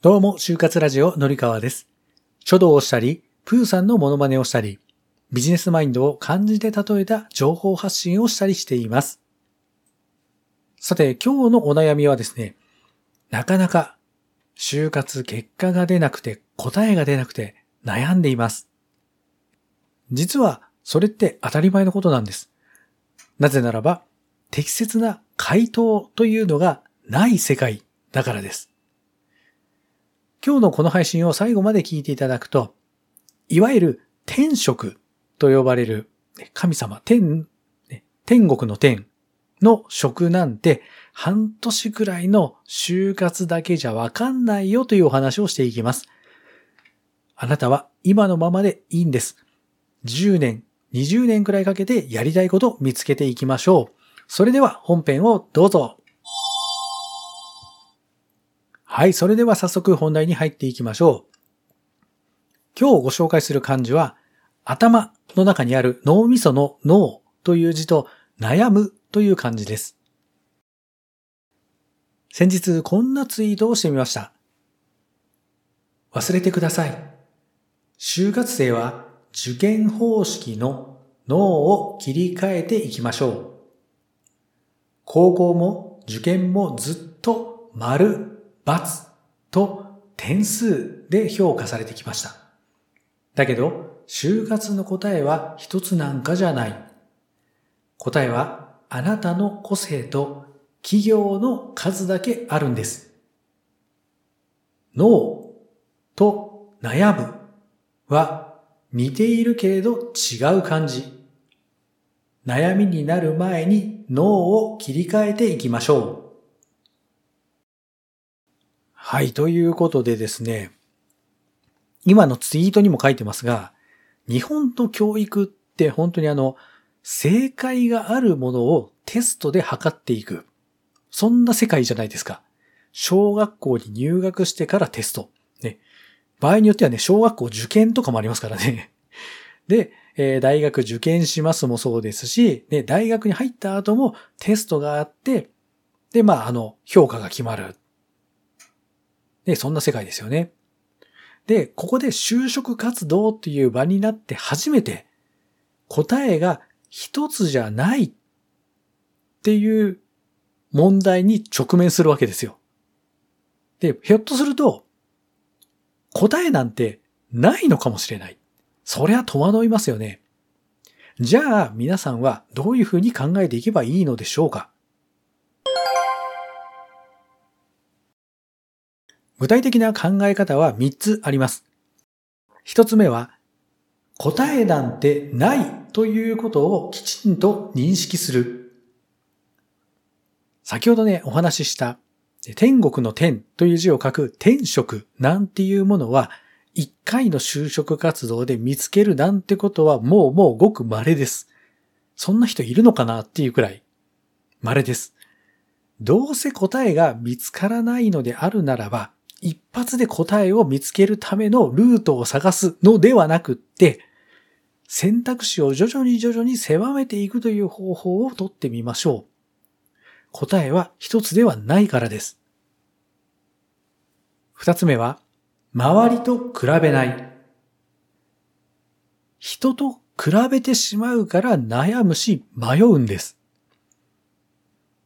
どうも、就活ラジオのりかわです。書道をしたり、プーさんのモノマネをしたり、ビジネスマインドを漢字で例えた情報発信をしたりしています。さて、今日のお悩みはですね、なかなか就活結果が出なくて答えが出なくて悩んでいます。実はそれって当たり前のことなんです。なぜならば、適切な回答というのがない世界だからです。今日のこの配信を最後まで聞いていただくと、いわゆる天職と呼ばれる神様、天、天国の天の職なんて半年くらいの就活だけじゃわかんないよというお話をしていきます。あなたは今のままでいいんです。10年、20年くらいかけてやりたいことを見つけていきましょう。それでは本編をどうぞ。はい、それでは早速本題に入っていきましょう。今日ご紹介する漢字は、頭の中にある脳みその脳という字と悩むという漢字です。先日こんなツイートをしてみました。忘れてください。就活生は受験方式の脳を切り替えていきましょう。高校も受験もずっと丸、と点数で評価されてきました。だけど、就活の答えは一つなんかじゃない。答えはあなたの個性と企業の数だけあるんです。脳と悩むは似ているけれど違う感じ。悩みになる前に脳を切り替えていきましょう。はい、ということでですね、今のツイートにも書いてますが、日本の教育って本当にあの、正解があるものをテストで測っていく。そんな世界じゃないですか。小学校に入学してからテスト。ね。場合によってはね、小学校受験とかもありますからね。で、えー大学受験しますもそうですし、ね、大学に入った後もテストがあって、で、まあ、あの、評価が決まる。で、そんな世界ですよね。で、ここで就職活動っていう場になって初めて答えが一つじゃないっていう問題に直面するわけですよ。で、ひょっとすると答えなんてないのかもしれない。そりゃ戸惑いますよね。じゃあ皆さんはどういうふうに考えていけばいいのでしょうか？具体的な考え方は3つあります。1つ目は、答えなんてないということをきちんと認識する。先ほどね、お話しした、天国の天という字を書く天職なんていうものは、1回の就職活動で見つけるなんてことはもうもうごく稀です。そんな人いるのかなっていうくらい稀です。どうせ答えが見つからないのであるならば、一発で答えを見つけるためのルートを探すのではなくって、選択肢を徐々に徐々に狭めていくという方法をとってみましょう。答えは一つではないからです。二つ目は、周りと比べない。人と比べてしまうから悩むし迷うんです。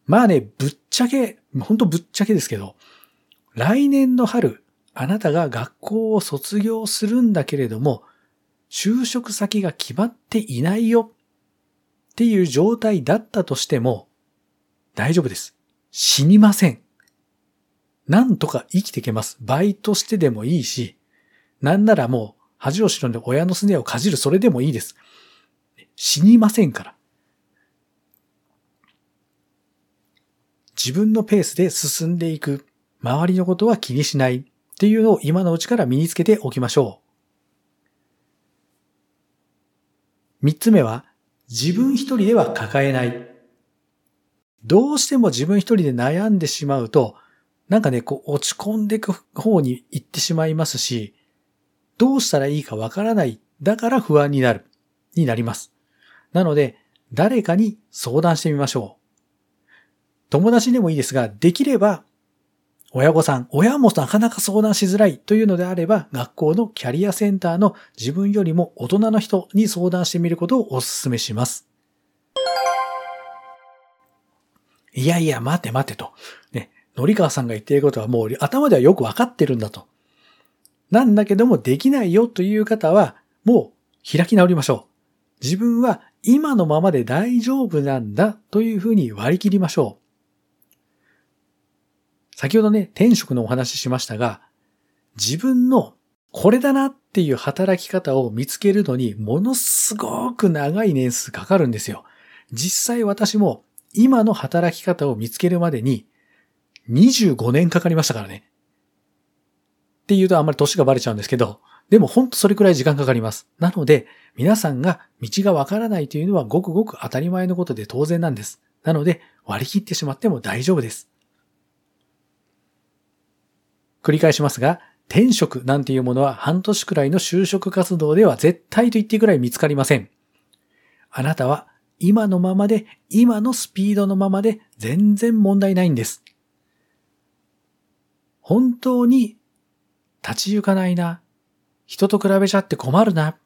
まあね、ぶっちゃけ、ほんとぶっちゃけですけど、来年の春、あなたが学校を卒業するんだけれども、就職先が決まっていないよっていう状態だったとしても、大丈夫です。死にません。なんとか生きていけます。バイトしてでもいいし、なんならもう恥を忍んで親のすねをかじるそれでもいいです。死にませんから。自分のペースで進んでいく。周りのことは気にしないっていうのを今のうちから身につけておきましょう。三つ目は、自分一人では抱えない。どうしても自分一人で悩んでしまうと、なんかね、こう落ち込んでいく方に行ってしまいますし、どうしたらいいかわからない。だから不安になる。になります。なので、誰かに相談してみましょう。友達でもいいですが、できれば、親御さん、親もなかなか相談しづらいというのであれば、学校のキャリアセンターの自分よりも大人の人に相談してみることをお勧めします。いやいや、待て待てと。ね、のりかわさんが言っていることはもう頭ではよくわかってるんだと。なんだけどもできないよという方は、もう開き直りましょう。自分は今のままで大丈夫なんだというふうに割り切りましょう。先ほどね、転職のお話ししましたが、自分のこれだなっていう働き方を見つけるのにものすごく長い年数かかるんですよ。実際私も今の働き方を見つけるまでに25年かかりましたからね。っていうとあんまり年がバレちゃうんですけど、でもほんとそれくらい時間かかります。なので、皆さんが道がわからないというのはごくごく当たり前のことで当然なんです。なので、割り切ってしまっても大丈夫です。繰り返しますが、転職なんていうものは半年くらいの就職活動では絶対と言ってくらい見つかりません。あなたは今のままで、今のスピードのままで全然問題ないんです。本当に立ち行かないな、人と比べちゃって困るな、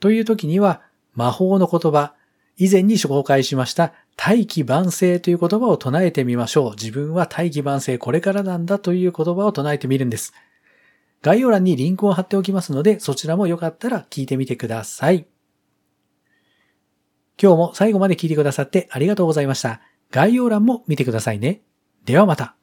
という時には魔法の言葉、以前に紹介しました大器晩成という言葉を唱えてみましょう。自分は大器晩成これからなんだという言葉を唱えてみるんです。概要欄にリンクを貼っておきますので、そちらもよかったら聞いてみてください。今日も最後まで聞いてくださってありがとうございました。概要欄も見てくださいね。ではまた。